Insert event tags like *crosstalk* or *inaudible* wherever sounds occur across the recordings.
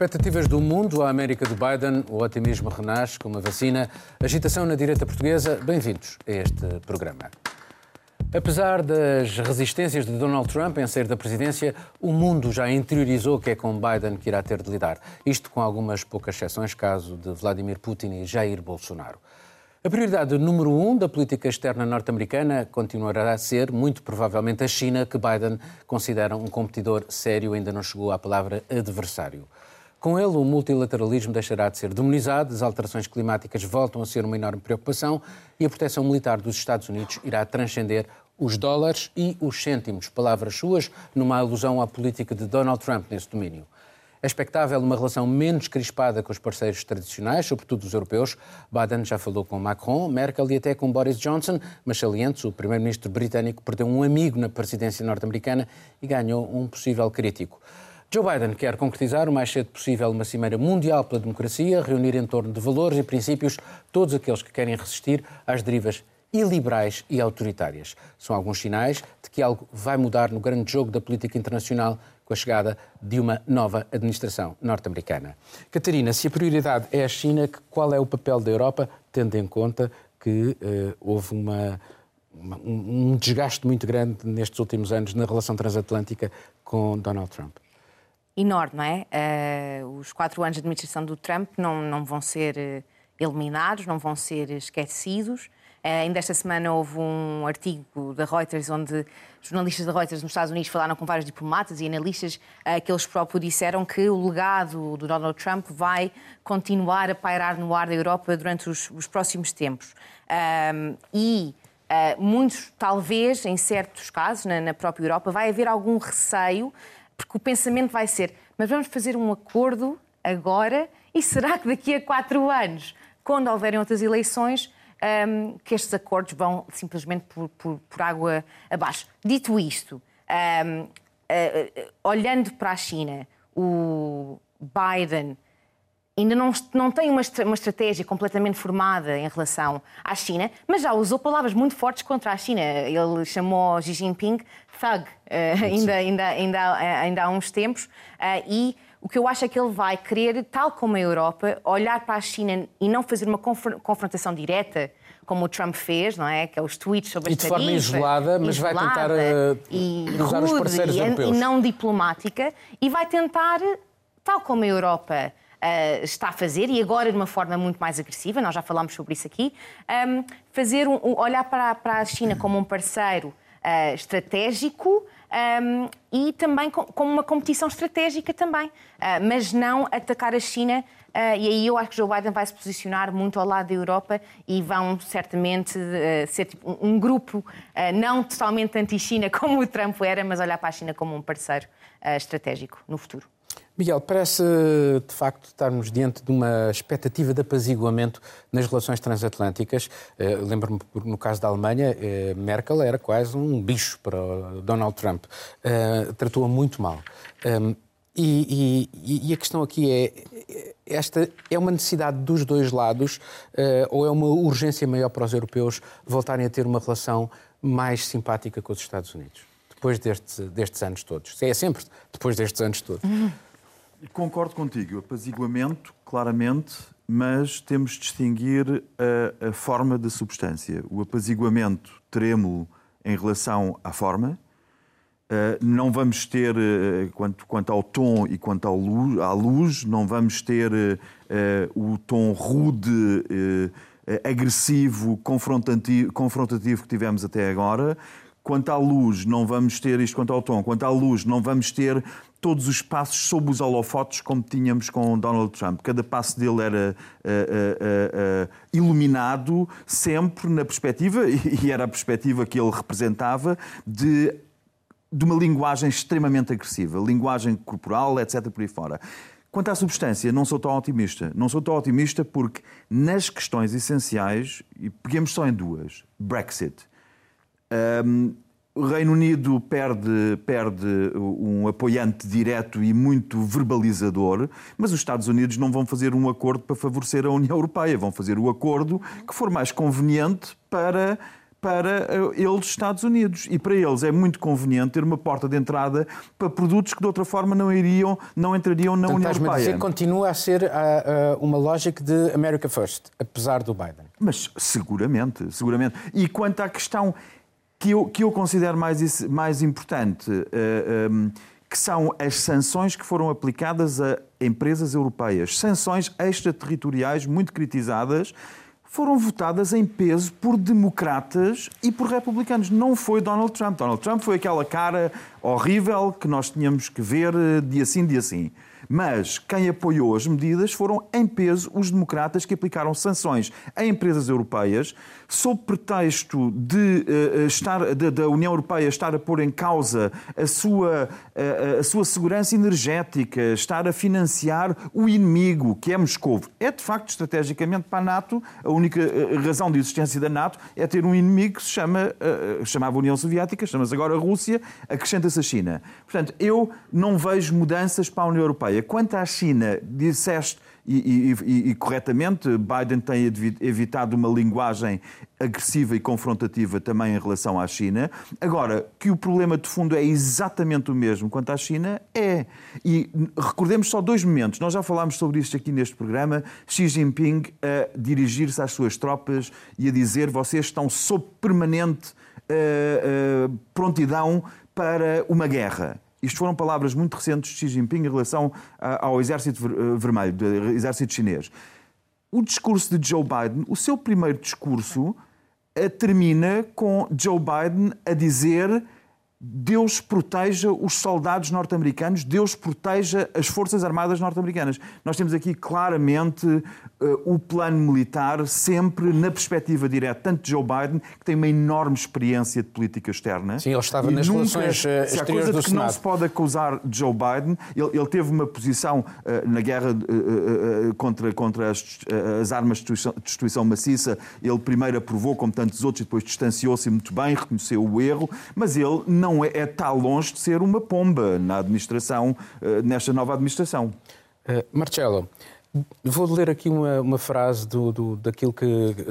Expectativas do mundo à América do Biden, o otimismo renasce com uma vacina, agitação na direita portuguesa. Bem-vindos a este programa. Apesar das resistências de Donald Trump em sair da presidência, o mundo já interiorizou que é com Biden que irá ter de lidar. Isto com algumas poucas exceções, caso de Vladimir Putin e Jair Bolsonaro. A prioridade número um da política externa norte-americana continuará a ser, muito provavelmente, a China, que Biden considera um competidor sério, ainda não chegou à palavra adversário. Com ele, o multilateralismo deixará de ser demonizado, as alterações climáticas voltam a ser uma enorme preocupação e a proteção militar dos Estados Unidos irá transcender os dólares e os cêntimos, palavras suas, numa alusão à política de Donald Trump nesse domínio. É expectável uma relação menos crispada com os parceiros tradicionais, sobretudo os europeus. Biden já falou com Macron, Merkel e até com Boris Johnson, mas salientes, o primeiro-ministro britânico perdeu um amigo na presidência norte-americana e ganhou um possível crítico. Joe Biden quer concretizar o mais cedo possível uma cimeira mundial pela democracia, reunir em torno de valores e princípios todos aqueles que querem resistir às derivas iliberais e autoritárias. São alguns sinais de que algo vai mudar no grande jogo da política internacional com a chegada de uma nova administração norte-americana. Catarina, se a prioridade é a China, qual é o papel da Europa, tendo em conta que uh, houve uma, uma, um desgaste muito grande nestes últimos anos na relação transatlântica com Donald Trump? Enorme, não é? Uh, os quatro anos de administração do Trump não, não vão ser eh, eliminados, não vão ser esquecidos. Uh, ainda esta semana houve um artigo da Reuters onde jornalistas da Reuters nos Estados Unidos falaram com vários diplomatas e analistas uh, que eles próprios disseram que o legado do Donald Trump vai continuar a pairar no ar da Europa durante os, os próximos tempos. e uh, muitos, talvez, em certos casos, na, na própria Europa, vai haver algum receio porque o pensamento vai ser: mas vamos fazer um acordo agora e será que daqui a quatro anos, quando houverem outras eleições, um, que estes acordos vão simplesmente por, por, por água abaixo? Dito isto, um, uh, uh, olhando para a China, o Biden ainda não, não tem uma, uma estratégia completamente formada em relação à China, mas já usou palavras muito fortes contra a China. Ele chamou Xi Jinping thug, uh, ainda, ainda, ainda, ainda há uns tempos, uh, e o que eu acho é que ele vai querer, tal como a Europa, olhar para a China e não fazer uma confrontação direta, como o Trump fez, não é? Que é os tweets sobre e de forma isolada, mas vai tentar uh, usar rude, os parceiros e, europeus. E não diplomática, e vai tentar, tal como a Europa uh, está a fazer, e agora de uma forma muito mais agressiva, nós já falámos sobre isso aqui, um, fazer um, olhar para, para a China como um parceiro uh, estratégico um, e também com, como uma competição estratégica também, uh, mas não atacar a China. Uh, e aí eu acho que Joe Biden vai se posicionar muito ao lado da Europa e vão certamente uh, ser tipo, um, um grupo não totalmente anti-China *laughs* como o Trump era, mas olhar para a China como um parceiro estratégico no futuro. Miguel, parece de facto estarmos diante de uma expectativa de apaziguamento nas relações transatlânticas. Eh, lembro-me, no caso da Alemanha, eh, Merkel era quase um bicho para Donald Trump. Eh, tratou-a muito mal. Ehm, e, e, e, a questão aqui é: esta é uma necessidade dos dois lados ou é uma urgência maior para os europeus voltarem a ter uma relação mais simpática com os Estados Unidos? Depois deste, destes anos todos. É sempre depois destes anos todos. Uhum. Concordo contigo, apaziguamento, claramente, mas temos de distinguir a, a forma da substância. O apaziguamento teremos em relação à forma, Uh, não vamos ter, uh, quanto, quanto, ao tom e quanto ao luz, à luz, não vamos ter uh, o tom rude, agressivo, confrontativo que tivemos até agora. Quanto à luz, não vamos ter isto quanto ao tom. Quanto à luz, não vamos ter todos os passos sob os holofotes como tínhamos com Donald Trump. Cada passo dele era uh, uh, uh, iluminado sempre na perspectiva, *laughs* e era a perspectiva que ele representava, de, de uma linguagem extremamente agressiva, linguagem corporal, etc. por aí fora. Quanto à substância, não sou tão otimista. Não sou tão otimista porque nas questões essenciais, e peguemos só em duas, Brexit. Um, o Reino Unido perde, perde um apoiante direto e muito verbalizador, mas os Estados Unidos não vão fazer um acordo para favorecer a União Europeia, vão fazer o acordo que for mais conveniente para para eh, eles, Estados Unidos. E para eles é muito conveniente ter uma porta de entrada para produtos que de outra forma não iriam, não entrariam na União Europeia. Dizer continua a ser uh, uh, uma lógica de America First, apesar do Biden. Mas seguramente, seguramente. E quanto à questão que eu, que eu considero mais, mais importante, uh, um, que são as sanções que foram aplicadas a empresas europeias, sanções extraterritoriais muito criticadas foram votadas em peso por democratas e por republicanos. Não foi Donald Trump. Donald Trump foi aquela cara horrível que nós tínhamos que ver eh, dia sim, dia sim. Mas quem apoiou as medidas foram, em peso, os democratas que aplicaram sanções a empresas europeias sob pretexto de, uh, estar, de, da União Europeia estar a pôr em causa a sua, uh, a sua segurança energética, estar a financiar o inimigo, que é Moscou. É, de facto, estrategicamente para a NATO, a única razão de existência da NATO é ter um inimigo que se chama, uh, chamava União Soviética, chama-se agora Rússia, acrescenta-se a China. Portanto, eu não vejo mudanças para a União Europeia. Quanto à China, disseste e, e, e, corretamente, Biden tem evitado uma linguagem agressiva e confrontativa também em relação à China. Agora, que o problema de fundo é exatamente o mesmo quanto à China, é. E recordemos só dois momentos. Nós já falámos sobre isto aqui neste programa. Xi Jinping a dirigir-se às suas tropas e a dizer: vocês estão sob permanente uh, uh, prontidão para uma guerra. Isto foram palavras muito recentes de Xi Jinping em relação ao Exército eh, Vermelho, do Exército Chinês. O discurso de Joe Biden, o seu primeiro discurso, eh, termina com Joe Biden a dizer Deus proteja os soldados norte-americanos, Deus proteja as Forças Armadas norte-americanas. Nós temos aqui claramente uh, o plano militar sempre na perspectiva direta, tanto de Joe Biden, que tem uma enorme experiência de política externa. Sim, ele estava nas nunca, relações uh, se há coisa do que Senado. não se pode acusar de Joe Biden, ele, ele teve uma posição uh, na guerra contra, contra as, as, armas de destruição, destruição maciça. Ele primeiro aprovou, como tantos outros, e depois distanciou-se muito bem, reconheceu o erro, mas ele não não é, é está longe de ser uma pomba na administração, eh, nesta nova administração. Uh, Marcelo, vou ler aqui uma, uma frase do, do, daquilo que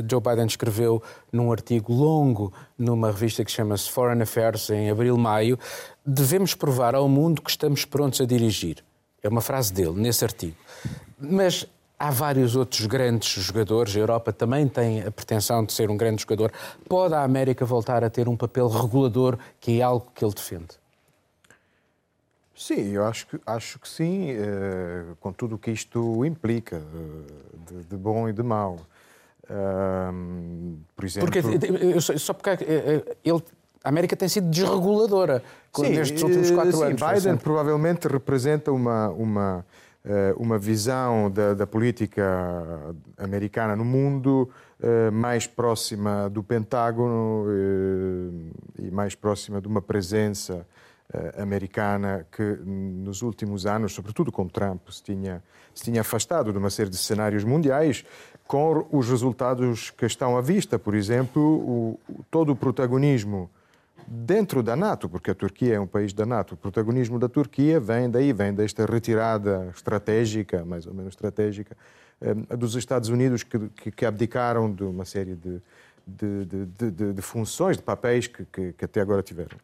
Joe Biden escreveu num artigo longo numa revista que chama-se Foreign Affairs, em abril-maio. Devemos provar ao mundo que estamos prontos a dirigir. É uma frase dele, nesse artigo. Mas Há vários outros grandes jogadores. A Europa também tem a pretensão de ser um grande jogador. Pode a América voltar a ter um papel regulador, que é algo que ele defende? Sim, eu acho que, acho que sim, eh, com tudo o que isto implica, eh, de, de, bom e de mau. por exemplo. Porque, só porque eh, ele, a América tem sido desreguladora sim, nestes últimos quatro sim, anos. Biden provavelmente representa uma. uma eh, uma visão da, da, política americana no mundo eh, mais próxima do Pentágono eh, e mais próxima de uma presença americana que nos últimos anos, sobretudo com Trump, se tinha, se tinha afastado de uma série de cenários mundiais, com os resultados que estão à vista. Por exemplo, o, todo o protagonismo dentro da NATO, porque a Turquia é um país da NATO. O protagonismo da Turquia vem daí, vem desta retirada estratégica, mais ou menos estratégica, eh, dos Estados Unidos que, que, que abdicaram de uma série de, de, de, de funções, de papéis que, que, até agora tiveram.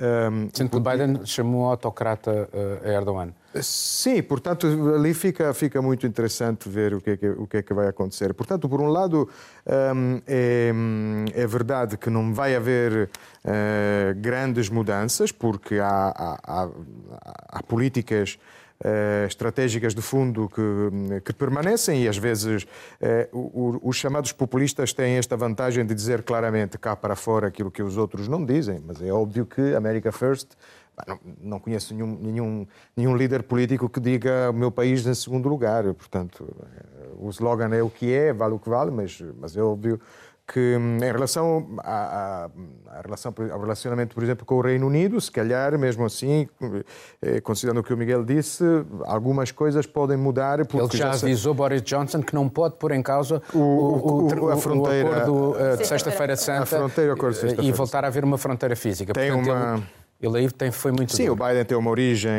Um, Sendo que Biden chamou autocrata uh, a Erdogan. Sim, portanto, ali fica, fica muito interessante ver o que, é que, o que é que vai acontecer. Portanto, por um lado, um, é, é, verdade que não vai haver uh, grandes mudanças, porque há, há, há, há políticas estratégicas de fundo que, que, permanecem e às vezes uh, os chamados populistas têm esta vantagem de dizer claramente cá para fora aquilo que os outros não dizem, mas é óbvio que America First não, não, conheço nenhum, nenhum, nenhum líder político que diga o meu país em segundo lugar. Portanto, eh, o slogan é o que é, vale o que vale, mas, mas é óbvio que hum, em relação à, à, relação, ao relacionamento, por exemplo, com o Reino Unido, se calhar, mesmo assim, eh, considerando o que o Miguel disse, algumas coisas podem mudar. Porque Ele já, já avisou Boris Johnson que não pode pôr em causa o, o, o, a fronteira, o acordo de Sexta-feira Santa a fronteira, acordo de e voltar a haver uma fronteira física. Tem Portanto, uma... Ele Ele aí tem, foi muito Sim, duro. o Biden tem uma origem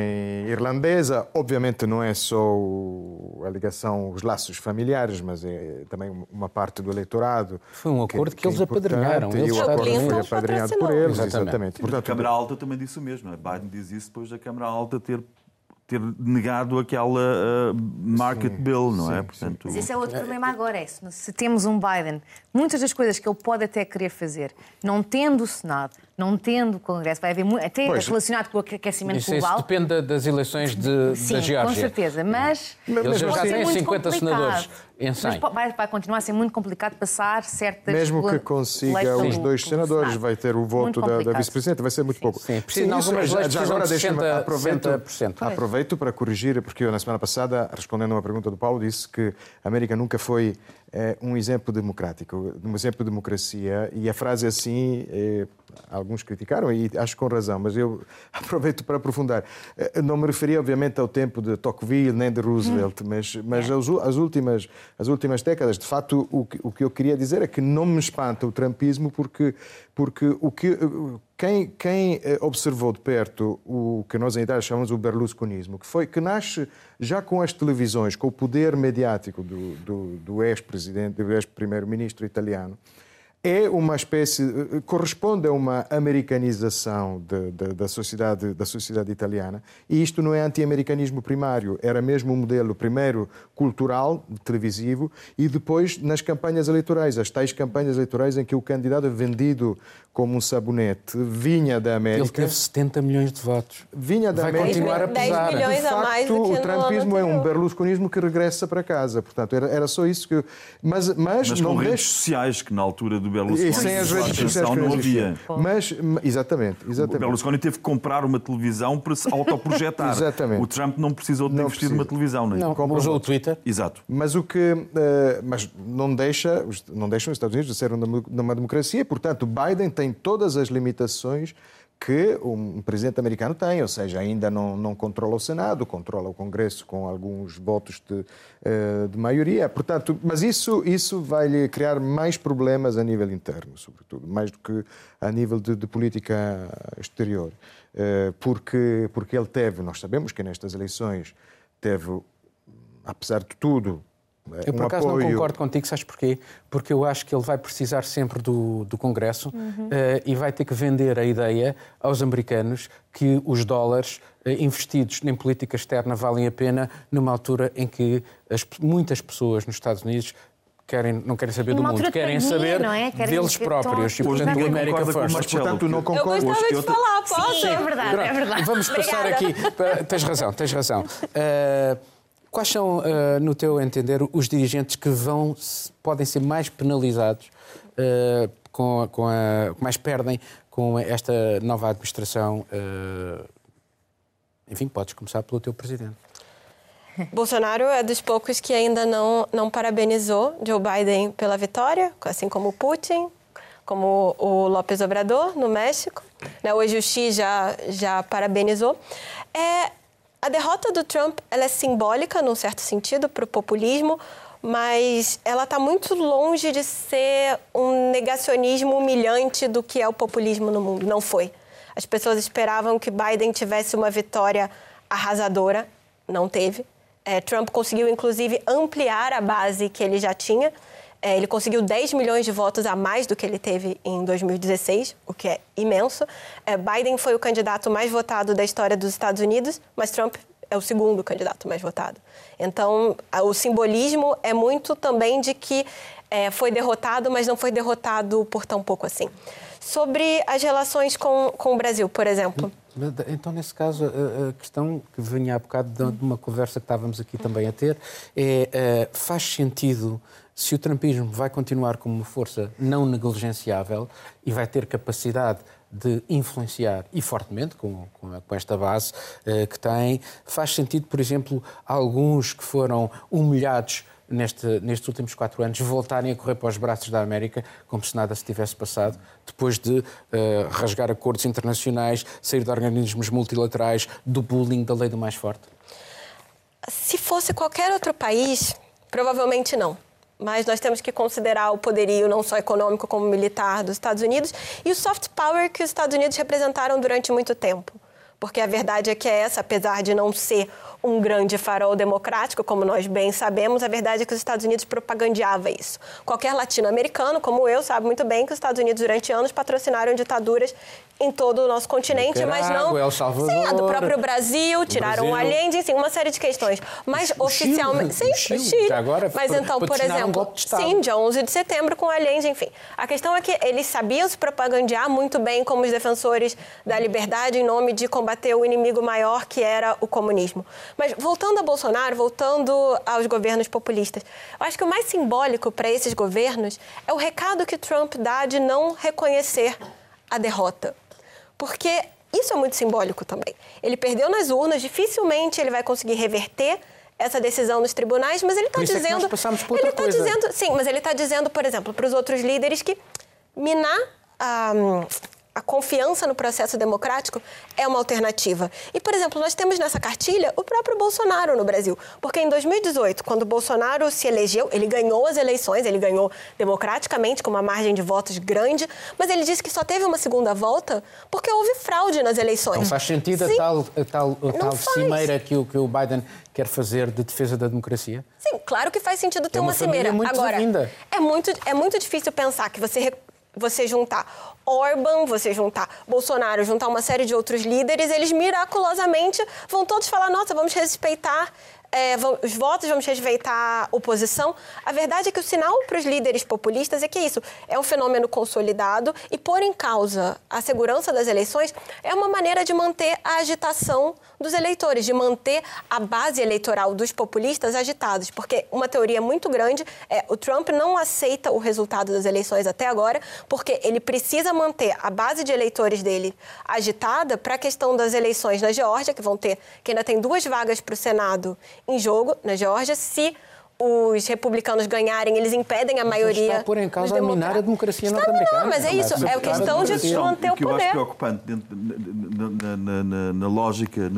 irlandesa. Obviamente não é só a ligação, os laços familiares, mas é também uma parte do eleitorado. Foi um acordo que, é eles importante, apadrinharam. E Eles o acordo foi apadrinhado por eles, Exatamente. exatamente. a Portanto, Câmara Alta também disse o mesmo. é? Biden diz isso depois da Câmara Alta ter, ter negado aquela uh, market bill, não é? Portanto, Mas esse é outro problema agora, é se temos um Biden, muitas das coisas que ele pode até querer fazer, não tendo o Senado, não tendo o Congresso, vai haver até Pois. relacionado com o aquecimento Isso, isso global. depende da- das eleições de, Sim, da Geórgia. com certeza, mas Eles já ser têm muito 50 complicado. senadores em 100. Mas vai, vai continuar a ser muito complicado passar certas mesmo que consiga os dois senadores, Senado. vai ter o voto da, da complicado. vice-presidenta, vai ser muito pouco. Sim, precisa isso, já, leis já agora de deixa-me 60%. aproveito, 60%. aproveito para corrigir, porque eu na semana passada, respondendo a uma pergunta do Paulo, disse que a América nunca foi eh, um exemplo democrático, um exemplo de democracia, e a frase assim, eh, alguns criticaram, e acho com razão, mas eu *laughs* aproveito para aprofundar. Eh, Não me referia, obviamente, ao tempo de Tocqueville nem de Roosevelt, mas, mas as, u- as últimas, as últimas décadas. De facto, o que, o que eu queria dizer é que não me espanta o trumpismo, porque, porque o que, quem, quem eh, observou de perto o que nós em Itália chamamos o berlusconismo, que, foi, que nasce já com as televisões, com o poder mediático do, do, do ex-presidente, do ex-primeiro-ministro italiano, é uma espécie, eh, corresponde a uma americanização de- de- da, sociedade, da sociedade italiana. E isto não é anti-americanismo primário, era mesmo um modelo, primeiro cultural, televisivo, e depois nas campanhas eleitorais, as tais campanhas eleitorais em que o candidato é vendido como um sabonete vinha da Ele América. teve 70 milhões de votos. Vinha da Vai América. continuar a 10 pesar. milhões De a mais do facto, que o trumpismo é um berlusconismo que regressa para casa. Portanto, era, era só isso que. eu- Mas, mas, mas não com redes deixe. sociais, que na altura do Berlusconi E sem as redes sociais não havia. Mas, exatamente, O exatamente. Berlusconi teve que comprar uma televisão para se autoprojetar. *laughs* Exatamente. O Trump não precisou de Não investir precisa. numa televisão. Não, é? Não, Compra usou o. Twitter. Exato. Mas o que, eh, mas não deixa, não deixam os Estados Unidos de ser uma, uma democracia. Portanto, Biden tem todas as limitações que um presidente americano tem, ou seja, ainda não, não controla o Senado, controla o Congresso com alguns votos de, eh, de maioria. Portanto, mas isso isso vai lhe criar mais problemas a nível interno, sobretudo, mais do que a nível de, de política exterior, Eh, porque porque ele teve, nós sabemos que nestas eleições teve apesar de tudo, Eu, por um acaso, apoio... não concordo contigo, sabes porquê? Porque eu acho que ele vai precisar sempre do, do Congresso eh, e vai ter que vender a ideia aos americanos que os dólares eh, investidos em política externa valem a pena numa altura em que as- muitas pessoas nos Estados Unidos querem, não querem saber E do mundo, querem pandemia, saber não é? Querem deles próprios. E, todos- Hoje portanto, o América First. Marcelo. Portanto, não Eu concordo. gostava Hoje de eu te- falar, posso? Sim, é verdade, é verdade. Vamos passar Obrigada. aqui. para- Tens razão, tens razão. Uh, *laughs* quais são, uh, no teu entender, os dirigentes que vão, podem ser mais penalizados, uh, com, a- com a, mais perdem com esta nova administração? uh, enfim, podes começar pelo teu presidente. *laughs* Bolsonaro é dos poucos que ainda não, não parabenizou Joe Biden pela vitória, assim como Putin, como o López Obrador no México. Né, Hoje o Xi já, já parabenizou. É, a derrota do Trump ela é simbólica, num certo sentido, para o populismo, mas ela está muito longe de ser um negacionismo humilhante do que é o populismo no mundo. Não foi. As pessoas esperavam que Biden tivesse uma vitória arrasadora, não teve. É, Trump conseguiu, inclusive, ampliar a base que ele já tinha. É, ele conseguiu 10 milhões de votos a mais do que ele teve em 2016, o que é imenso. É, Biden foi o candidato mais votado da história dos Estados Unidos, mas Trump é o segundo candidato mais votado. Então, o simbolismo é muito também de que é, foi derrotado, mas não foi derrotado por tão pouco assim. Sobre as relações com, com o Brasil, por exemplo. Então, nesse caso, a- questão que vinha há bocado de uma conversa que estávamos aqui também a ter é: eh, faz sentido se o trumpismo vai continuar como uma força não negligenciável e vai ter capacidade de influenciar, e fortemente, com, com, esta base eh, que tem, faz sentido, por exemplo, alguns que foram humilhados neste, nestes últimos quatro anos voltarem a correr para os braços da América como se nada se tivesse passado, depois de eh, rasgar acordos internacionais, sair de organismos multilaterais, do bullying, da lei do mais forte? Se fosse qualquer outro país, provavelmente não. Mas nós temos que considerar o poderio não só econômico como militar dos Estados Unidos e o soft power que os Estados Unidos representaram durante muito tempo. Porque a verdade é que é essa, apesar de não ser um grande farol democrático, como nós bem sabemos, a verdade é que os Estados Unidos propagandeava isso. Qualquer latino-americano, como eu, sabe muito bem que os Estados Unidos durante anos patrocinaram ditaduras em todo o nosso continente, mas não. El Salvador, sim, a do próprio Brasil, tiraram o Allende, enfim, uma série de questões. Mas o oficialmente. Chile, sim, o Chile. Já agora, mas então, por exemplo. Um sim, dia 11 de setembro com o Allende, enfim. A questão é que eles sabiam se propagandear muito bem como os defensores da liberdade em nome de combater o inimigo maior que era o comunismo. Mas voltando a Bolsonaro, voltando aos governos populistas, eu acho que o mais simbólico para esses governos é o recado que Trump dá de não reconhecer a derrota. Porque isso é muito simbólico também. Ele perdeu nas urnas, dificilmente ele vai conseguir reverter essa decisão nos tribunais, mas ele está dizendo. É nós por ele está dizendo, sim, mas ele está dizendo, por exemplo, para os outros líderes que minar a, a confiança no processo democrático é uma alternativa. E, por exemplo, nós temos nessa cartilha o próprio Bolsonaro no Brasil. Porque em 2018, quando o Bolsonaro se elegeu, ele ganhou as eleições, ele ganhou democraticamente, com uma margem de votos grande, mas ele disse que só teve uma segunda volta porque houve fraude nas eleições. Não faz sentido Sim, a tal, a tal, a tal cimeira que o, que o Biden quer fazer de defesa da democracia? Sim, claro que faz sentido ter é uma, uma cimeira. Muito Agora, desavinda. é muito, é muito difícil pensar que você você juntar Orban, você juntar Bolsonaro, juntar uma série de outros líderes, eles miraculosamente vão todos falar: nossa, vamos respeitar é, os votos, vamos respeitar a oposição. A verdade é que o sinal para os líderes populistas é que isso é um fenômeno consolidado e pôr em causa a segurança das eleições é uma maneira de manter a agitação dos eleitores, de manter a base eleitoral dos populistas agitados. Porque uma teoria muito grande é o Trump não aceita o resultado das eleições até agora, porque ele precisa manter a base de eleitores dele agitada para a questão das eleições na Geórgia, que vão ter, que ainda tem duas vagas para o Senado em jogo na Geórgia. Se os republicanos ganharem, eles impedem a maioria. Está a pôr em causa a minar a democracia norte-americana. Não, mas é isso, é a questão de manter o poder. O que eu acho preocupante na, na, na, na lógica,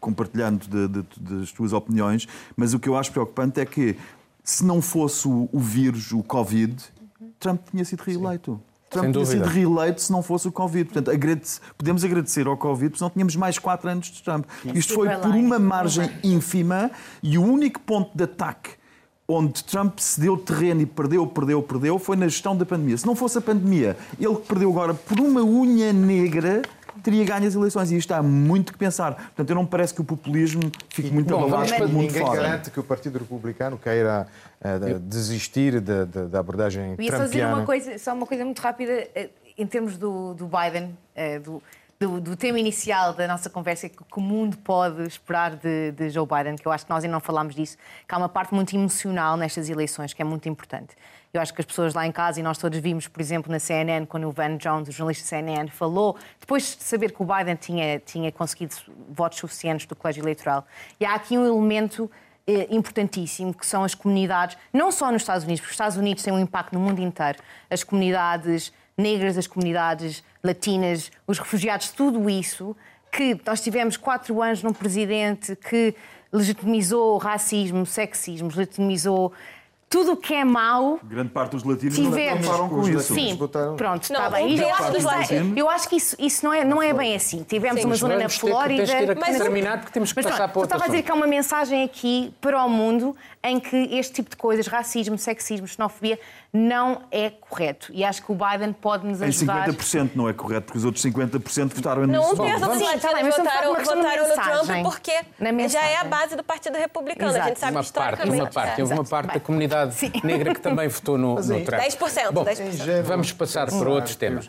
compartilhando de, de, das tuas opiniões, mas o que eu acho preocupante é que se não fosse o, o vírus, o Covid, Trump tinha sido reeleito. Trump tinha sido reeleito se não fosse o Covid. Portanto, agradece, podemos agradecer ao Covid, porque não tínhamos mais quatro anos de Trump. Isto foi por uma margem ínfima e o único ponto de ataque onde Trump se deu terreno e perdeu, perdeu, perdeu, foi na gestão da pandemia. Se não fosse a pandemia, ele que perdeu agora por uma unha negra, teria ganho as eleições. E isto há muito que pensar. Portanto, eu não me parece que o populismo fique muito Bom, abalado pelo mundo Ninguém fora. garante que o Partido Republicano queira uh, desistir da, da, da abordagem Eu ia só dizer uma coisa, só uma coisa muito rápida eh, em termos do, do Biden, uh, do, do, do, tema inicial da nossa conversa, que, que o mundo pode esperar de, de, Joe Biden, que eu acho que nós ainda não falámos disso, que há uma parte muito emocional nestas eleições, que é muito importante. Eu acho que as pessoas lá em casa, e nós todos vimos, por exemplo, na CNN, quando o Van Jones, o jornalista da CNN, falou, depois de saber que o Biden tinha, tinha conseguido votos suficientes do colégio eleitoral. E há aqui um elemento eh, importantíssimo, que são as comunidades, não só nos Estados Unidos, porque os Estados Unidos têm um impacto no mundo inteiro, as comunidades negras, as comunidades latinas, os refugiados, tudo isso, que nós tivemos quatro anos num presidente que legitimizou racismo, sexismo, legitimizou tudo o que é mau. Grande parte dos latinos tivemos. não contaram com isso. Sim, pronto, está Não, bem. Eu acho, que isso, latinos. eu acho que isso, isso não, é, não é bem assim. Tivemos Sim. uma zona na ter Flórida. a mas- terminar, porque temos que mas passar pronto, para eu outro estava a dizer que há uma mensagem aqui para o mundo em que este tipo de coisas, racismo, sexismo, xenofobia, não é correto. E acho que o Biden pode nos Em ajudar. 50% não é correto, porque os outros 50% votaram Não, nisso. um terço dos latinos mas estamos a falar de votaram, no Trump mensagem. porque já é a base do Partido Republicano. A gente sabe Uma que parte, historicamente... uma parte. é. Houve uma parte da Bem. Comunidade Sim. negra que também votou no, no Trump. 10%, Bom, 10%. vamos passar para outros temas.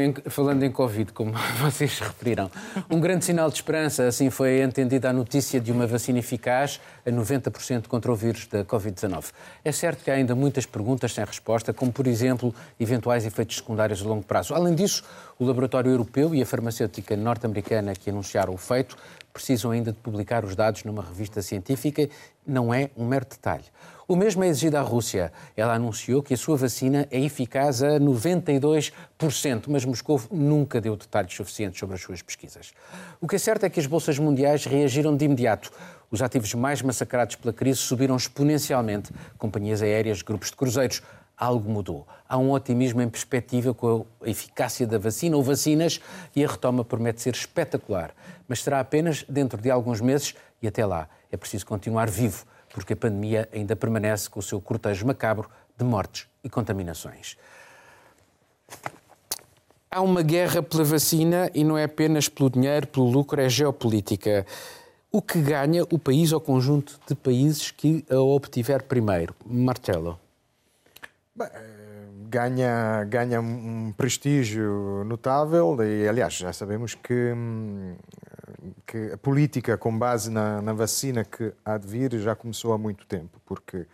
Em- falando em Covid, como *laughs* vocês referiram. Um grande sinal de esperança, assim foi entendida a notícia de uma vacina eficaz a 90% contra o vírus da Covid-19. É certo que há ainda muitas perguntas sem resposta, como, por exemplo, eventuais efeitos secundários a longo prazo. Além disso, o laboratório europeu e a farmacêutica norte-americana que anunciaram o feito precisam ainda de publicar os dados numa revista científica. Não é um mero detalhe. O mesmo é exigido à Rússia. Ela anunciou que a sua vacina é eficaz a 92%, mas Moscou nunca deu detalhes suficientes sobre as suas pesquisas. O que é certo é que as bolsas mundiais reagiram de imediato. Os ativos mais massacrados pela crise subiram exponencialmente. Companhias aéreas, grupos de cruzeiros. Algo mudou. Há um otimismo em perspectiva com a eficácia da vacina ou vacinas e a retoma promete ser espetacular. Mas será apenas dentro de alguns meses e até lá é preciso continuar vivo porque a pandemia ainda permanece com o seu cortejo macabro de mortes e contaminações. Há uma guerra pela vacina e não é apenas pelo dinheiro, pelo lucro, é geopolítica. O que ganha o país ou conjunto de países que a obtiver primeiro? Marcelo. Bem, ganha, ganha um prestígio notável e, aliás, já sabemos que hum, que a política com base na, na, vacina que há de vir já começou há muito tempo, porque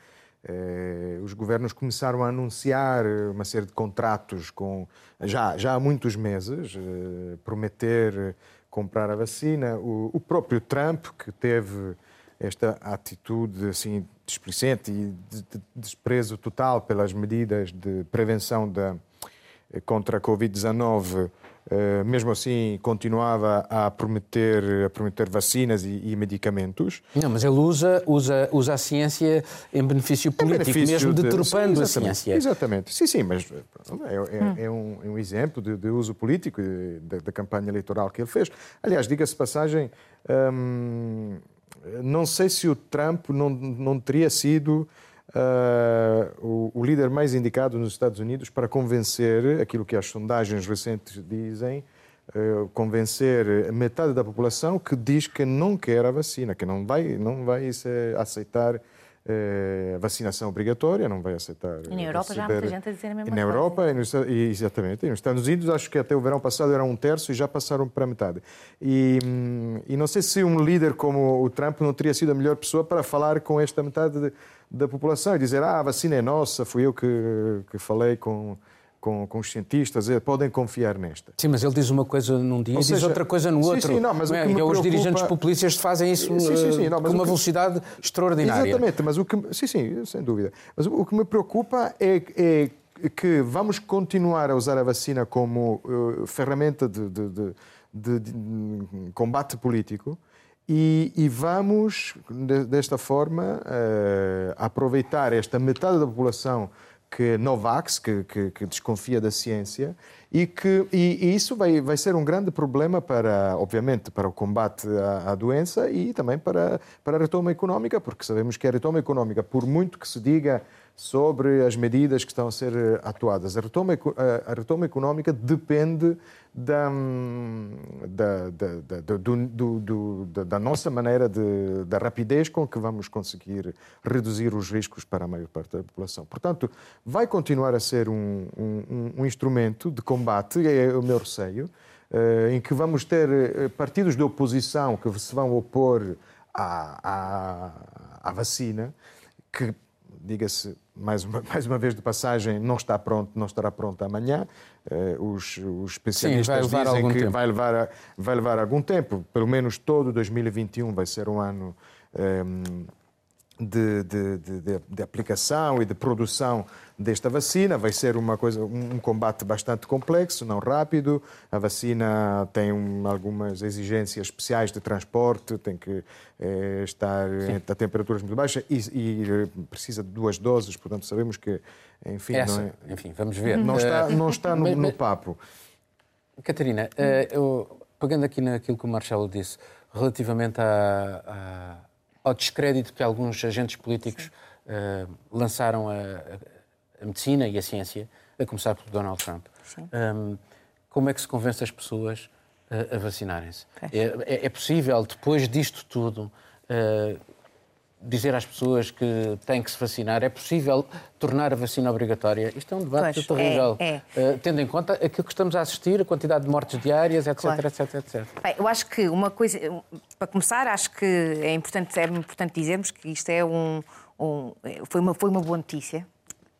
eh, os governos começaram a anunciar uma série de contratos com, já, já há muitos meses, eh, prometer comprar a vacina. O, o, próprio Trump, que teve esta atitude assim displicente e de, de desprezo total pelas medidas de prevenção da, contra a Covid-19, eh, mesmo assim continuava a prometer, a prometer vacinas e, e, medicamentos. Não, mas ele usa, usa, usa a ciência em benefício político, benefício mesmo de, deturpando sim, a ciência. Exatamente, sim, sim, mas é, é, hum. é, um, é um, exemplo de, de uso político da, da, campanha eleitoral que ele fez. Aliás, diga-se passagem, hum, não sei se o Trump não, não teria sido uh, o, o, líder mais indicado nos Estados Unidos para convencer aquilo que as sondagens recentes dizem. Uh, convencer metade da população que diz que não quer a vacina, que não vai, não vai aceitar eh, vacinação obrigatória, não vai aceitar. E na Europa receber... já há muita gente a dizer a mesma coisa. Na Europa, e nos, exatamente. E nos Estados Unidos, acho que até o verão passado era um terço e já passaram para metade. E, hum, e não sei se um líder como o Trump não teria sido a melhor pessoa para falar com esta metade de, da população e dizer: ah, a vacina é nossa, fui eu que, que falei com, com, com os cientistas, eh, podem confiar nesta. Sim, mas ele diz uma coisa num dia Ou e seja, diz outra coisa no outro. Sim, sim, não, mas é? preocupa... Os dirigentes populistas fazem isso sim, sim, sim, não, com uma que... velocidade extraordinária. Exatamente, mas o que. Sim, sim, sem dúvida. Mas o que me preocupa é, é que vamos continuar a usar a vacina como uh, ferramenta de, de, de, de, combate político e, e vamos, desta forma, uh, aproveitar esta metade da população que Novax, que, que, que, desconfia da ciência, e que e, e, isso vai, vai ser um grande problema para, obviamente, para o combate à, à, doença e também para, para a retoma económica, porque sabemos que a retoma económica, por muito que se diga sobre as medidas que estão a ser eh, atuadas. A retoma, a retoma económica depende da, da, da, da, do, do, da nossa maneira de, da rapidez com que vamos conseguir reduzir os riscos para a maior parte da população. Portanto, vai continuar a ser um, um, um instrumento de combate, é o meu receio, eh, em que vamos ter eh, partidos de oposição que se vão opor à, à, à vacina, que, diga-se, mais uma, *laughs* mais uma vez de passagem, não está pronto, não estará pronto amanhã. Uh, os, os, especialistas Sim, dizem que vai levar, a, vai levar algum tempo, pelo menos todo 2021 vai ser um ano um, ehm, de, de, de, de, aplicação e de produção desta vacina. Vai ser uma coisa, um combate bastante complexo, não rápido. A vacina tem um, algumas exigências especiais de transporte, tem que é, estar Sim. a temperaturas muito baixas e, e, eh, precisa de duas doses. Portanto, sabemos que, enfim, Essa, não é, enfim, vamos ver. Não está, não está no, no papo. Catarina, eu, pegando aqui naquilo que o Marcelo disse relativamente a ao descrédito que alguns agentes políticos uh, lançaram a, a, medicina e a ciência, a começar por Donald Trump. Um, como é que se convence as pessoas a, a vacinarem-se? É, é, é, possível, depois disto tudo, uh, dizer às pessoas que têm que se vacinar? É possível tornar a vacina obrigatória? Isto é um debate pois, terrível, é, é. Uh, tendo em conta aquilo que estamos a assistir, a quantidade de mortes diárias, etc, claro. etc, etc. Bem, eu acho que uma coisa, para começar, acho que é importante, é importante dizermos que isto é um, um foi, uma, foi uma boa notícia.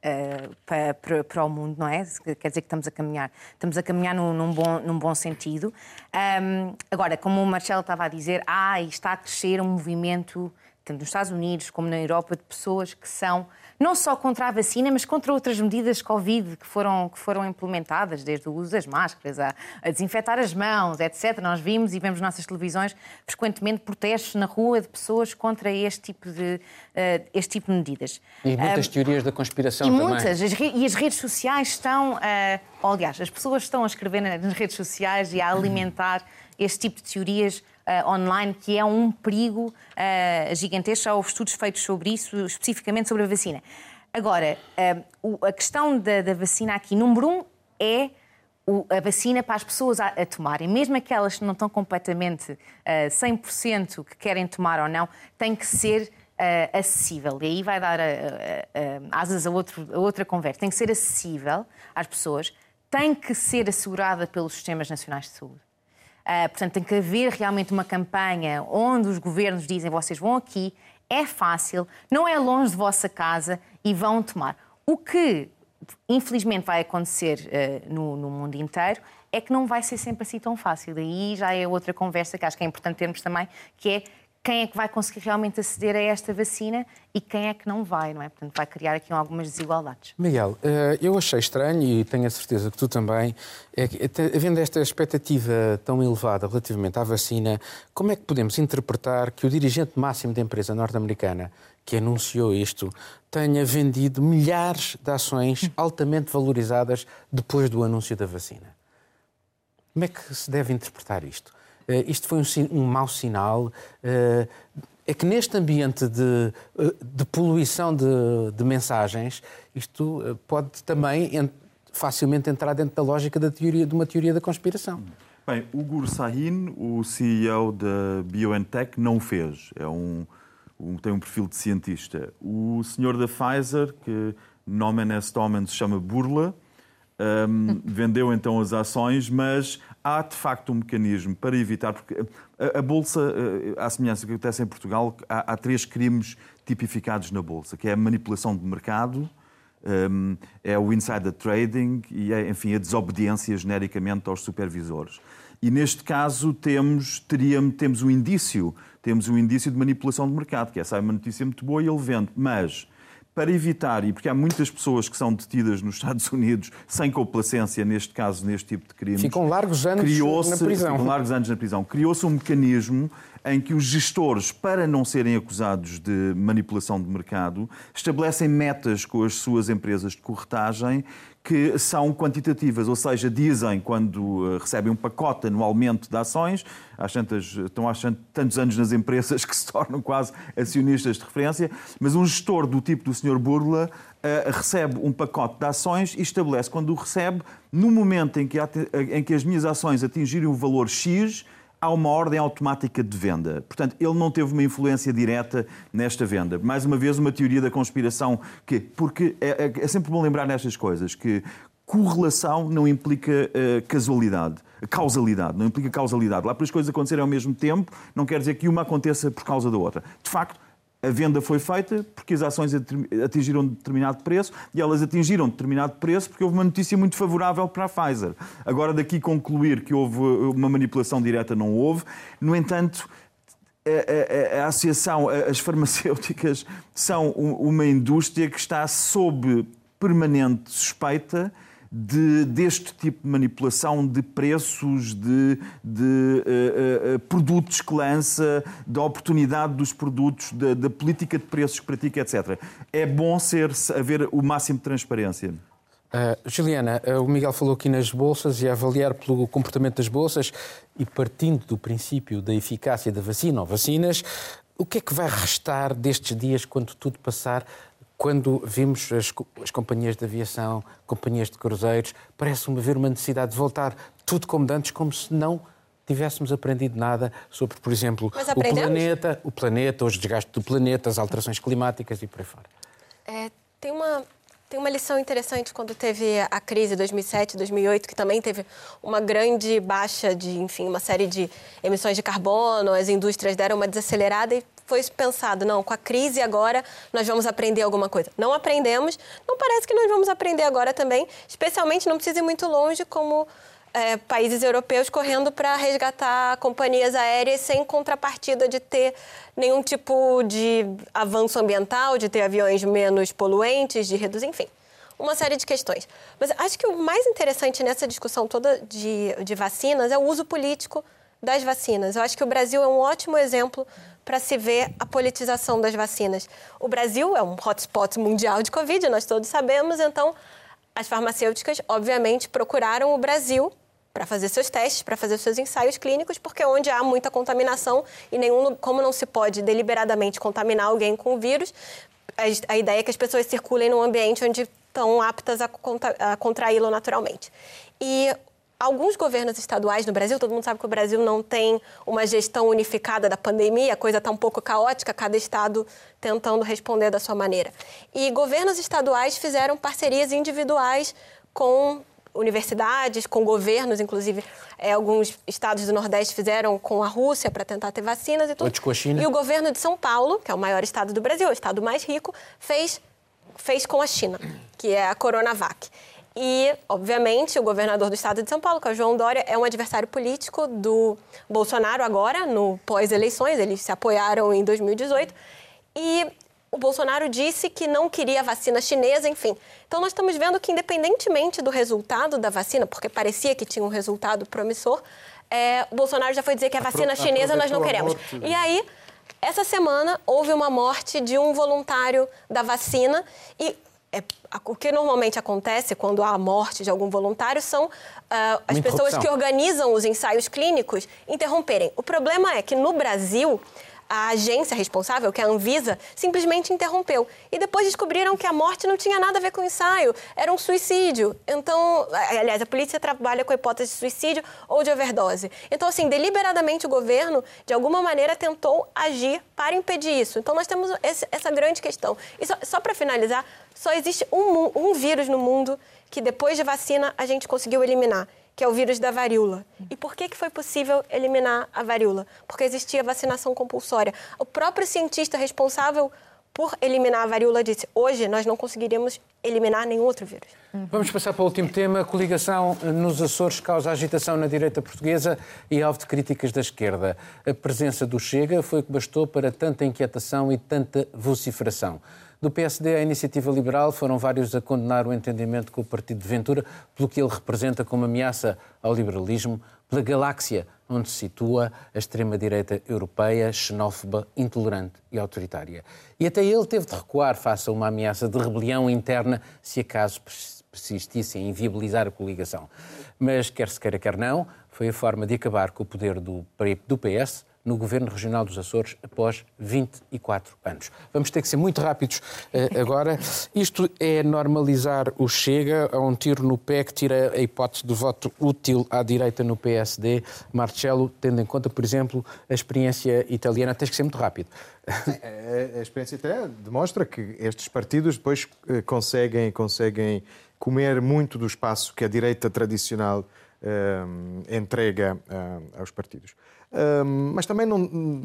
Uh, para, para, para, o mundo, não é? Quer dizer que estamos a caminhar, estamos a caminhar num, num bom, num bom sentido. Um, agora, como o Marcelo estava a dizer, ah, está a crescer um movimento tanto nos Estados Unidos como na Europa, de pessoas que são não só contra a vacina, mas contra outras medidas Covid que foram, que foram implementadas, desde o uso das máscaras, a, a desinfetar as mãos, etc. Nós vimos e vemos nas nossas televisões frequentemente protestos na rua de pessoas contra este tipo de, uh, este tipo de medidas. E muitas uh, teorias da conspiração e também. Muitas. e as redes sociais estão, uh, aliás, as pessoas estão a escrever nas redes sociais e a alimentar este tipo de teorias uh, online, que é um perigo uh, gigantesco. Já houve estudos feitos sobre isso, especificamente sobre a vacina. Agora, uh, a questão da, da, vacina aqui, número um, é a vacina para as pessoas a, a, tomarem, mesmo aquelas que não estão completamente uh, 100% que querem tomar ou não, tem que ser uh, acessível. E aí vai dar uh, uh, asas a, outro, a outra conversa. Tem que ser acessível às pessoas, tem que ser assegurada pelos sistemas nacionais de saúde. Uh, portanto, tem que haver realmente uma campanha onde os governos dizem vocês vão aqui, é fácil, não é longe de vossa casa e vão tomar. O que, infelizmente, vai acontecer uh, no, no mundo inteiro é que não vai ser sempre assim tão fácil. Daí já é outra conversa que acho que é importante termos também, que é quem é que vai conseguir realmente aceder a esta vacina e quem é que não vai, não é? Portanto, vai criar aqui algumas desigualdades. Miguel, eh, eu achei estranho e tenho a certeza que tu também, é que, havendo esta expectativa tão elevada relativamente à vacina, como é que podemos interpretar que o dirigente máximo da empresa norte-americana que anunciou isto tenha vendido milhares de ações altamente valorizadas depois do anúncio da vacina? Como é que se deve interpretar isto? Uh, isto foi um, um mau sinal. Uh, é que neste ambiente de, eh, de poluição de, de, mensagens, isto pode também facilmente entrar dentro da lógica da teoria, de uma teoria da conspiração. Bem, o Gur Sahin, o CEO da BioNTech, não o fez. É um, um, tem um perfil de cientista. O senhor da Pfizer, que nomen est omen se chama Burla, um, *laughs* vendeu então as ações, mas há de facto um mecanismo para evitar, porque a, a Bolsa, eh, à semelhança do que acontece em Portugal, há, há, três crimes tipificados na Bolsa, que é a manipulação de mercado, um, é o insider trading e, é, enfim, a desobediência genericamente aos supervisores. E neste caso temos, teríamos, temos um indício, temos um indício de manipulação de mercado, que é uma notícia muito boa e ele vende, mas para evitar, e porque há muitas pessoas que são detidas nos Estados Unidos sem complacência, neste caso, neste tipo de crimes. Ficam largos anos na prisão. Ficam largos anos na prisão. Criou-se um mecanismo em que os gestores, para não serem acusados de manipulação de mercado, estabelecem metas com as suas empresas de corretagem que são quantitativas, ou seja, dizem quando eh, recebem um pacote anualmente de ações, há tantas, estão há tantos anos nas empresas que se tornam quase acionistas de referência, mas um gestor do tipo do Sr. Burla uh, recebe um pacote de ações e estabelece quando o recebe, no momento em que, em que as minhas ações atingirem o valor X, há uma ordem automática de venda. Portanto, ele não teve uma influência direta nesta venda. Mais uma vez, uma teoria da conspiração que. Porque é, é, é sempre bom lembrar nestas coisas que correlação não implica uh, casualidade. Causalidade, não implica causalidade. Lá para as coisas acontecerem ao mesmo tempo, não quer dizer que uma aconteça por causa da outra. De facto, a venda foi feita porque as ações atingiram determinado preço e elas atingiram determinado preço porque houve uma notícia muito favorável para a Pfizer. Agora, daqui concluir que houve uma manipulação direta, não houve. No entanto, a, a, a associação, as farmacêuticas são uma indústria que está sob permanente suspeita de, deste tipo de manipulação de preços, de, de uh, uh, produtos que lança, da oportunidade dos produtos, da, da, política de preços que pratica, etc. É bom ser, haver o máximo de transparência. Uh, Juliana, o Miguel falou aqui nas bolsas e a avaliar pelo comportamento das bolsas e partindo do princípio da eficácia da vacina ou vacinas, o que é que vai restar destes dias quando tudo passar quando vimos as, as, companhias de aviação, companhias de cruzeiros, parece-me haver uma necessidade de voltar tudo como antes, como se não tivéssemos aprendido nada sobre, por exemplo, o planeta, o planeta, os desgastes do planeta, as alterações climáticas e por aí fora. É, tem uma tem uma lição interessante quando teve a crise 2007, 2008, que também teve uma grande baixa de, enfim, uma série de emissões de carbono, as indústrias deram uma desacelerada e foi pensado, não, com a crise agora nós vamos aprender alguma coisa. Não aprendemos, não parece que nós vamos aprender agora também, especialmente não precisa ir muito longe como é, países europeus correndo para resgatar companhias aéreas sem contrapartida de ter nenhum tipo de avanço ambiental, de ter aviões menos poluentes, de reduzir, enfim, uma série de questões. Mas acho que o mais interessante nessa discussão toda de, de vacinas é o uso político das vacinas. Eu acho que o Brasil é um ótimo exemplo para se ver a politização das vacinas. O Brasil é um hotspot mundial de Covid, nós todos sabemos, então as farmacêuticas, obviamente, procuraram o Brasil para fazer seus testes, para fazer seus ensaios clínicos, porque é onde há muita contaminação e nenhum, como não se pode deliberadamente contaminar alguém com o vírus, a, a ideia é que as pessoas circulem num ambiente onde estão aptas a, a contraí-lo naturalmente. E alguns governos estaduais no Brasil, todo mundo sabe que o Brasil não tem uma gestão unificada da pandemia, a coisa está um pouco caótica, cada estado tentando responder da sua maneira. E governos estaduais fizeram parcerias individuais com universidades, com governos, inclusive é, alguns estados do Nordeste fizeram com a Rússia para tentar ter vacinas e tudo. E o governo de São Paulo, que é o maior estado do Brasil, o estado mais rico, fez, fez com a China, que é a Coronavac. E, obviamente, o governador do estado de São Paulo, que é o João Dória, é um adversário político do Bolsonaro agora, no pós-eleições. Eles se apoiaram em 2018. E o Bolsonaro disse que não queria vacina chinesa, enfim. Então, nós estamos vendo que, independentemente do resultado da vacina, porque parecia que tinha um resultado promissor, é, o Bolsonaro já foi dizer que a vacina Apro chinesa nós não queremos. E aí, essa semana, houve uma morte de um voluntário da vacina e é, o que normalmente acontece quando há a morte de algum voluntário são uh, as pessoas que organizam os ensaios clínicos interromperem. O problema é que no Brasil a agência responsável, que é a Anvisa, simplesmente interrompeu. E depois descobriram que a morte não tinha nada a ver com o ensaio, era um suicídio. Então, aliás, a polícia trabalha com a hipótese de suicídio ou de overdose. Então, assim, deliberadamente o governo, de alguma maneira, tentou agir para impedir isso. Então, nós temos esse, essa grande questão. E só, só para finalizar, só existe um, um vírus no mundo que depois de vacina a gente conseguiu eliminar que é o vírus da varíola. E por que, que foi possível eliminar a varíola? Porque existia vacinação compulsória. O próprio cientista responsável por eliminar a varíola disse: hoje nós não conseguiríamos eliminar nenhum outro vírus. Vamos passar para o último tema. A coligação nos Açores causa agitação na direita portuguesa e alvo de críticas da esquerda. A presença do Chega foi o que bastou para tanta inquietação e tanta vociferação. Do PSD à Iniciativa Liberal foram vários a condenar o entendimento com o Partido de Ventura pelo que ele representa como ameaça ao liberalismo, pela galáxia onde se situa a extrema-direita europeia, xenófoba, intolerante e autoritária. E até ele teve de recuar face a uma ameaça de rebelião interna se acaso persistisse em inviabilizar a coligação. Mas, quer se queira, quer não, foi a forma de acabar com o poder do, PS no Governo Regional dos Açores após 24 anos. Vamos ter que ser muito rápidos uh, agora. Isto é normalizar o Chega, a um tiro no pé que tira a hipótese de voto útil à direita no PSD. Marcelo, tendo em conta, por exemplo, a experiência italiana, tens que ser muito rápido. A, experiência italiana demonstra que estes partidos depois uh, conseguem, conseguem comer muito do espaço que a direita tradicional uh, entrega aos partidos mas também, não,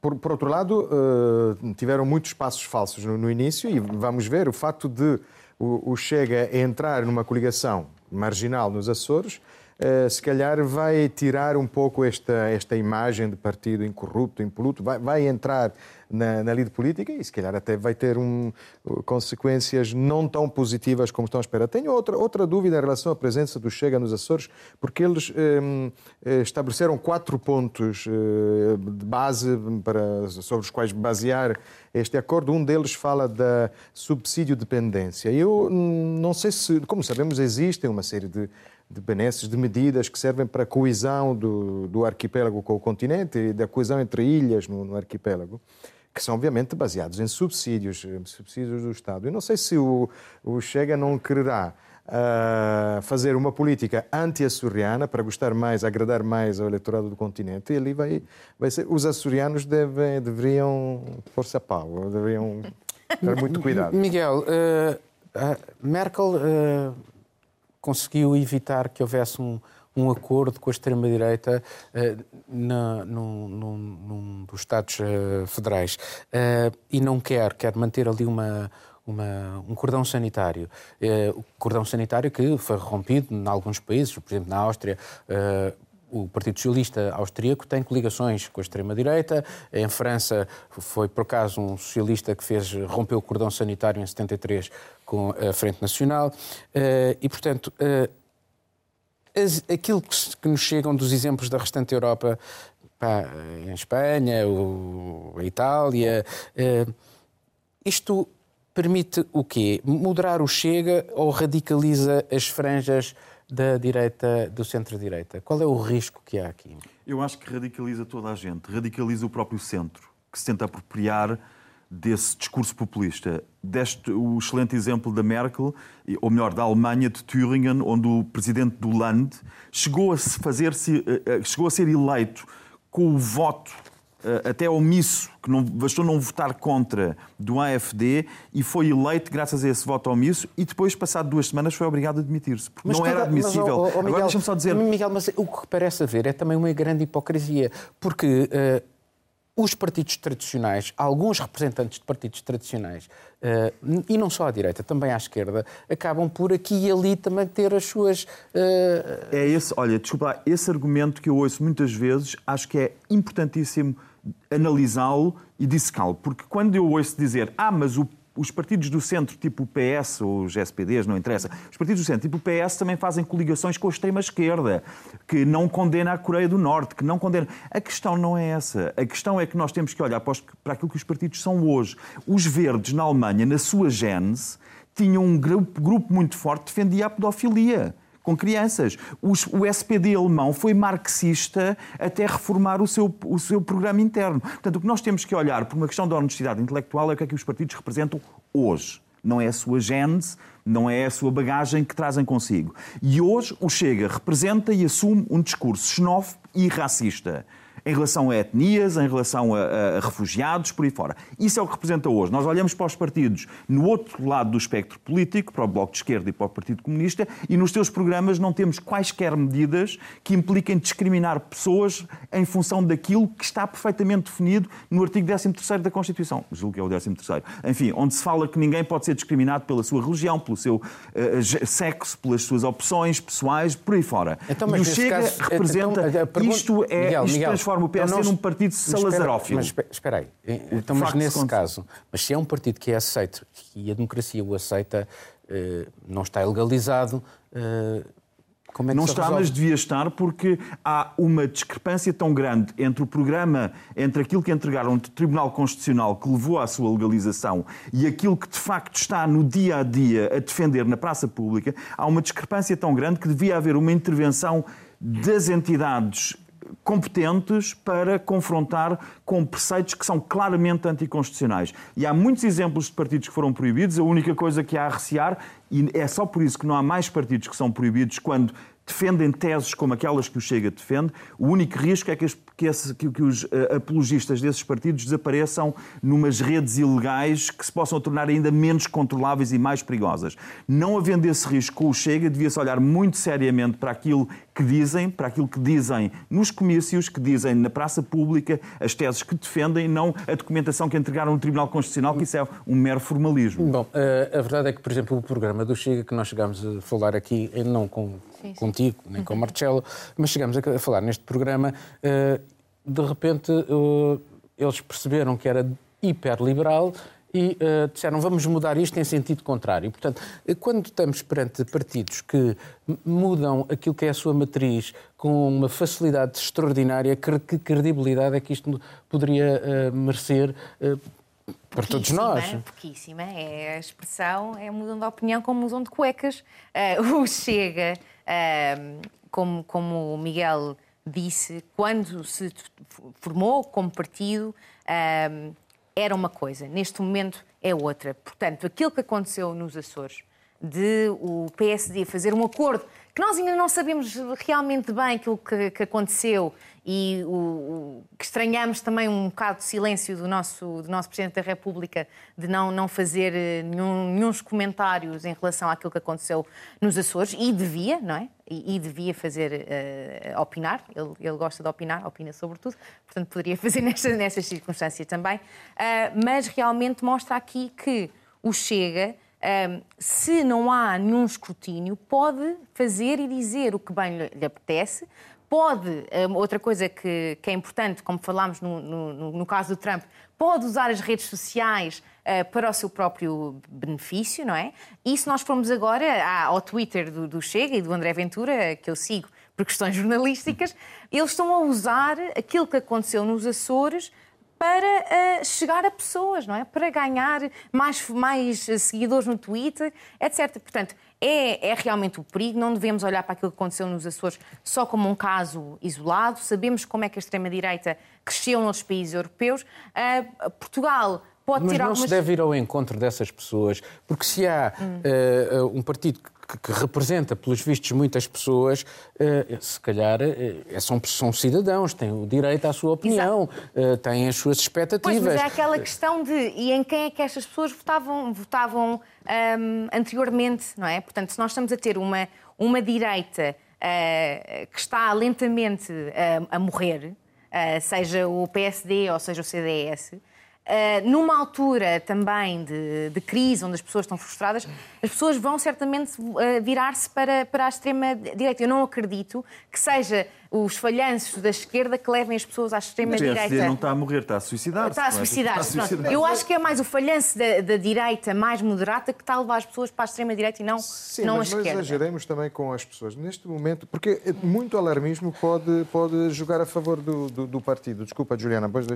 por, por outro lado, uh, tiveram muitos passos falsos no, no, início e vamos ver o facto de o, o Chega entrar numa coligação marginal nos Açores se calhar vai tirar um pouco esta, esta imagem de partido incorrupto, impoluto, vai, vai entrar na, na lide política e se calhar até vai ter um, consequências não tão positivas como estão à espera. Tenho outra, outra dúvida em relação à presença do Chega nos Açores, porque eles eh, estabeleceram quatro pontos eh, de base para, sobre os quais basear este acordo. Um deles fala da subsídio dependência. Eu não sei se, como sabemos, existem uma série de de benesses, de medidas que servem para a coesão do, do arquipélago com o continente e da coesão entre ilhas no, no arquipélago que são obviamente baseados em subsídios, eh, subsídios do Estado. Eu não sei se o, o Chega não quererá uh, fazer uma política anti-açoriana para gostar mais, agradar mais ao eleitorado do continente. E ali vai, vai ser. Os açorianos devem, deveriam pôr-se a pau, deveriam ter muito cuidado. Miguel, uh, Merkel uh, conseguiu evitar que houvesse um um acordo com a extrema-direita uh, num, num, num, dos Estados uh, federais uh, e não quer, quer manter ali uma, uma, um cordão sanitário. O cordão sanitário que foi rompido em alguns países, por exemplo, na Áustria. O Partido Socialista Austríaco tem coligações com a extrema-direita. Em França foi, por acaso, um socialista que fez rompeu o cordão sanitário em 73 com a Frente Nacional. E, portanto, aquilo que nos chegam dos exemplos da restante Europa, pá, em Espanha, a Itália, isto permite o quê? Moderar o Chega ou radicaliza as franjas da direita, do centro-direita? Qual é o risco que há aqui? Eu acho que radicaliza toda a gente, radicaliza o próprio centro, que se tenta apropriar desse discurso populista. Deste o excelente exemplo da Merkel, ou melhor, da Alemanha, de Thüringen, onde o presidente do Land chegou a, fazer -se, eh, eh, chegou a ser eleito com o voto até omisso, que não, bastou não votar contra do AFD e foi eleito graças a esse voto omisso e depois, passado duas semanas, foi obrigado a admitir-se, porque mas não era admissível. Mas, oh, oh, Miguel, Agora deixa-me só dizer... Miguel, mas o que parece haver é também uma grande hipocrisia, porque uh, os partidos tradicionais, alguns representantes de partidos tradicionais, uh, e não só à direita, também à esquerda, acabam por aqui e ali também ter as suas. Uh... É esse, olha, desculpa, esse argumento que eu ouço muitas vezes, acho que é importantíssimo analisá-lo e dissecá-lo. Porque quando eu ouço dizer, ah, mas o os partidos do centro, tipo o PS ou os SPDs, não interessa, os partidos do centro, tipo o PS, também fazem coligações com a extrema-esquerda, que não condena a Coreia do Norte, que não condena. A questão não é essa. A questão é que nós temos que olhar para aquilo que os partidos são hoje. Os verdes na Alemanha, na sua gênese, tinham um grupo, muito forte que defendia a pedofilia com crianças. o SPD alemão foi marxista até reformar o seu, o seu programa interno. Portanto, o que nós temos que olhar por uma questão de honestidade intelectual é o que é que os partidos representam hoje. Não é a sua gênese, não é a sua bagagem que trazem consigo. E hoje o Chega representa e assume um discurso xenófobo e racista em relação a etnias, em relação a, a, refugiados, por aí fora. Isso é o que representa hoje. Nós olhamos para os partidos no outro lado do espectro político, para o Bloco de Esquerda e para o Partido Comunista, e nos teus programas não temos quaisquer medidas que impliquem discriminar pessoas em função daquilo que está perfeitamente definido no artigo 13 da Constituição. Julgo que é o 13 Enfim, onde se fala que ninguém pode ser discriminado pela sua religião, pelo seu uh, sexo, pelas suas opções pessoais, por aí fora. Então, mas e o Chega caso, representa... Então, pergunta... Isto é... Miguel, isto Miguel, transforma o PSD então, num partido salazarófilo. Mas espera aí, então, mas nesse caso, mas se é um partido que é aceito e a democracia o aceita, eh, não está legalizado, eh, como é que não está, resolve? mas devia estar, porque há uma discrepância tão grande entre o programa, entre aquilo que entregaram do Tribunal Constitucional que levou à sua legalização e aquilo que de facto está no dia a dia a defender na praça pública, há uma discrepância tão grande que devia haver uma intervenção das entidades competentes para confrontar com preceitos que são claramente anticonstitucionais. E há muitos exemplos de partidos que foram proibidos. A única coisa que há a recear, e é só por isso que não há mais partidos que são proibidos quando defendem teses como aquelas que o Chega defende, o único risco é que, as, que, esse, que, que os uh, apologistas desses partidos desapareçam numas redes ilegais que se possam tornar ainda menos controláveis e mais perigosas. Não havendo esse risco com o Chega, devia-se olhar muito seriamente para aquilo que dizem, para aquilo que dizem nos comícios, que dizem na praça pública, as teses que defendem, não a documentação que entregaram no Tribunal Constitucional, que isso é um mero formalismo. Bom, eh, a verdade é que, por exemplo, o programa do Chega, que nós chegámos a falar aqui, não com, sim, contigo, nem com o Marcelo, mas chegámos a falar neste programa, eh, de repente eh, eles perceberam que era hiperliberal e uh, disseram vamos mudar isto em sentido contrário. Portanto, quando estamos perante partidos que mudam aquilo que é a sua matriz com uma facilidade extraordinária, que credibilidade é que isto poderia uh, merecer uh, para todos nós. Pouquíssima. É a expressão, é mudam de opinião como mudam de cuecas. Uh, *laughs* o Chega, como, como o Miguel disse, quando se formou como partido, era uma coisa, neste momento é outra. Portanto, aquilo que aconteceu nos Açores, de o PSD fazer um acordo, que nós ainda não sabemos realmente bem aquilo que, que aconteceu e o, o, que estranhamos também um bocado de silêncio do nosso, do nosso Presidente da República de não, não fazer eh, nenhum, nenhum comentários em relação àquilo que aconteceu nos Açores, e devia, não é? E, e devia fazer, uh, opinar, ele, ele, gosta de opinar, opina sobre tudo, portanto poderia fazer *laughs* nestas, nestas circunstâncias também, uh, mas realmente mostra aqui que o Chega, se não há nenhum escrutínio, pode fazer e dizer o que bem lhe apetece, pode, outra coisa que, que, é importante, como falámos no, no, no, caso do Trump, pode usar as redes sociais uh, para o seu próprio benefício, não é? E se nós formos agora ao Twitter do, do Chega e do André Ventura, que eu sigo por questões *laughs* jornalísticas, eles estão a usar aquilo que aconteceu nos Açores para uh, chegar a pessoas, não é? Para ganhar mais, mais seguidores no Twitter, etc. Portanto, é, é, realmente o perigo. Não devemos olhar para aquilo que aconteceu nos Açores só como um caso isolado. Sabemos como é que a extrema-direita cresceu nos países europeus. Uh, Portugal pode Mas ter não algumas... se deve ir ao encontro dessas pessoas, porque se há hum. uh, um partido que, que, representa, pelos vistos, muitas pessoas, uh, se calhar uh, são, são, cidadãos, têm o direito à sua opinião, uh, têm as suas expectativas. Pois, mas é aquela questão de e em quem é que estas pessoas votavam, votavam um, anteriormente, não é? Portanto, se nós estamos a ter uma, uma direita que está lentamente a morrer, seja o PSD ou seja o CDS, Uh, numa altura também de, de, crise, onde as pessoas estão frustradas, as pessoas vão certamente uh, virar-se para, para a extrema-direita. Eu não acredito que seja os falhanços da esquerda que levem as pessoas à extrema-direita. O não está a morrer, está a suicidar-se. Está a suicidar-se. Suicidar Eu acho que é mais o falhanço da, da, direita mais moderada que está a levar as pessoas para a extrema-direita e não, Sim, não mas a esquerda. Mas exageremos também com as pessoas. Neste momento, porque muito alarmismo pode, pode jogar a favor do, do, do partido. Desculpa, Juliana, depois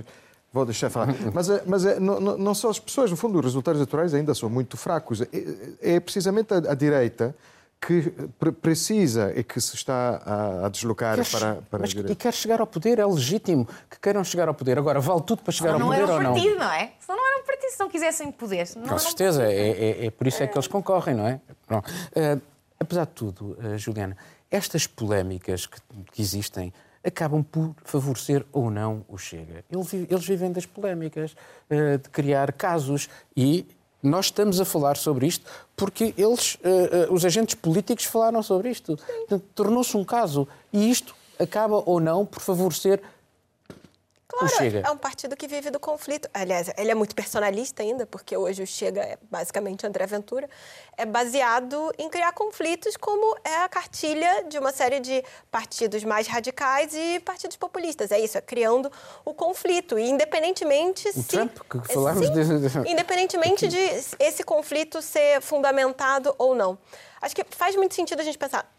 Vou deixar falar. *laughs* Mas, é, mas é, não, não, só as pessoas, no fundo, os resultados eleitorais ainda são muito fracos. É, é precisamente a, a, direita que precisa e que se está a, a deslocar quer, para, para mas, a direita. E quer chegar ao poder, é legítimo que queiram chegar ao poder. Agora, vale tudo para chegar ao poder ou não? Não era um partido, não é? Se não era um partido, se não quisessem poder. Não Com certeza, um é, é, é, por isso é que eles concorrem, não é? Uh, apesar de tudo, uh, Juliana, estas polémicas que, que existem acabam por favorecer ou não o Chega. Eles vivem das polémicas, eh, de criar casos e nós estamos a falar sobre isto porque eles, eh, eh, os agentes políticos falaram sobre isto. Tornou-se um caso e isto acaba ou não por favorecer Claro, é um partido que vive do conflito. Aliás, ele é muito personalista ainda, porque hoje o Chega é basicamente André Ventura. É baseado em criar conflitos, como é a cartilha de uma série de partidos mais radicais e partidos populistas. É isso, é criando o conflito. E independentemente o se. Trump, que falamos sim, de... Independentemente de esse conflito ser fundamentado ou não. Acho que faz muito sentido a gente pensar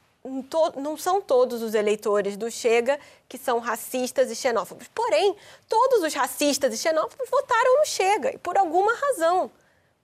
não são todos os eleitores do Chega que são racistas e xenófobos. Porém, todos os racistas e xenófobos votaram no Chega, e por alguma razão.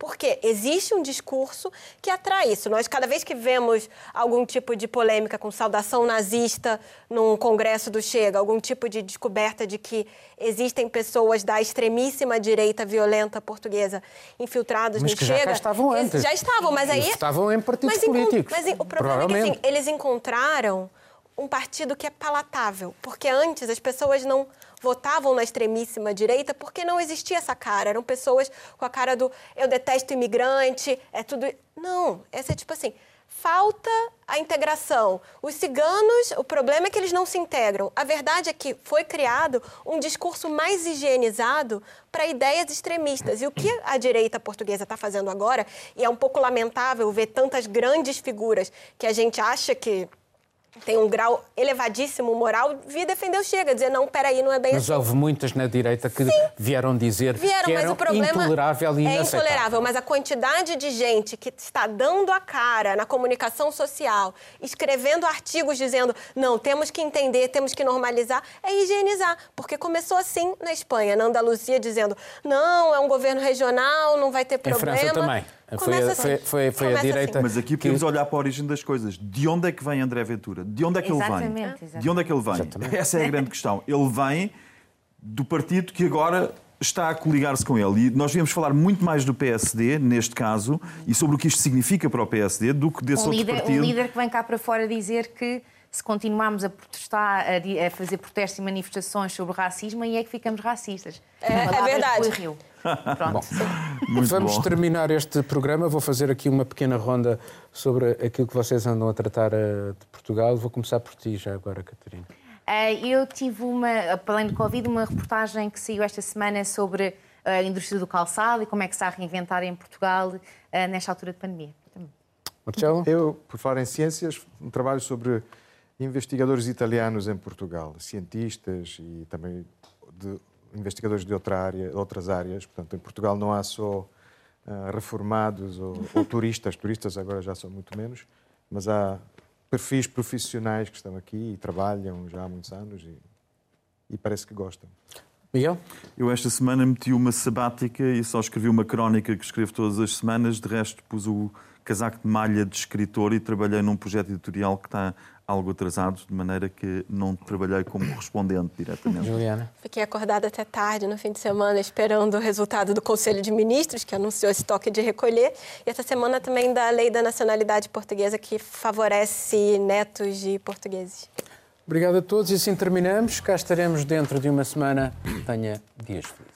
Porque existe um discurso que atrai isso. Nós, cada vez que vemos algum tipo de polêmica com saudação nazista num congresso do Chega, algum tipo de descoberta de que existem pessoas da extremíssima direita violenta portuguesa infiltradas mas no que Chega. Já estavam antes. Já estavam, mas aí. Estavam em partidos mas, políticos. Mas o problema é que assim, eles encontraram um partido que é palatável, porque antes as pessoas não votavam na extremíssima direita porque não existia essa cara. Eram pessoas com a cara do eu detesto imigrante, é tudo. Não, essa é tipo assim. Falta a integração. Os ciganos, o problema é que eles não se integram. A verdade é que foi criado um discurso mais higienizado para ideias extremistas. E o que a direita portuguesa está fazendo agora, e é um pouco lamentável ver tantas grandes figuras que a gente acha que tem um grau elevadíssimo moral, vir defender o Chega, dizer, não, peraí, não é bem mas assim. Mas houve muitas na direita que Sim. vieram dizer vieram, que era intolerável e É intolerável, mas a quantidade de gente que está dando a cara na comunicação social, escrevendo artigos dizendo, não, temos que entender, temos que normalizar, é higienizar. Porque começou assim na Espanha, na Andaluzia, dizendo, não, é um governo regional, não vai ter problema. Em França também. Foi, a, foi, foi, foi a direita. Assim. Mas aqui podemos que... olhar para a origem das coisas. De onde é que vem André Ventura? De onde é que exatamente, ele vem? Exatamente. De onde é que ele vem? Exatamente. Essa é a grande questão. Ele vem do partido que agora está a coligar-se com ele. E nós viemos falar muito mais do PSD, neste caso, e sobre o que isto significa para o PSD, do que desse um outro líder, partido. Um líder que vem cá para fora dizer que se continuarmos a protestar, a, fazer protestos e manifestações sobre racismo, aí é que ficamos racistas. É, é verdade. Rio. Bom, *laughs* vamos bom. terminar este programa. Vou fazer aqui uma pequena ronda sobre aquilo que vocês andam a tratar eh, de Portugal. Vou começar por ti já agora, Catarina. Eh, eu tive uma, além do Covid, uma reportagem que saiu esta semana sobre a indústria do calçado e como é que se está a reinventar em Portugal nesta altura de pandemia. Marcelo? Eu, por falar em ciências, um trabalho sobre investigadores italianos em Portugal, cientistas e também de investigadores de outra área, outras áreas. Portanto, em Portugal não há só uh, reformados ou, ou *laughs* turistas, turistas agora já são muito menos, mas há perfis profissionais que estão aqui e trabalham já há muitos anos e, e parece que gostam. Miguel? Eu esta semana meti uma sabática e só escrevi uma crónica que escrevo todas as semanas. De resto, pus o casaco de malha de escritor e trabalhei num projeto editorial que está algo atrasado, de maneira que não trabalhei como correspondente diretamente. Juliana? Fiquei acordada até tarde no fim de semana esperando o resultado do Conselho de Ministros, que anunciou esse toque de recolher, e essa semana também da Lei da Nacionalidade Portuguesa, que favorece netos de portugueses. Obrigado a todos e assim terminamos. Cá estaremos dentro de uma semana. Tenha dias felizes.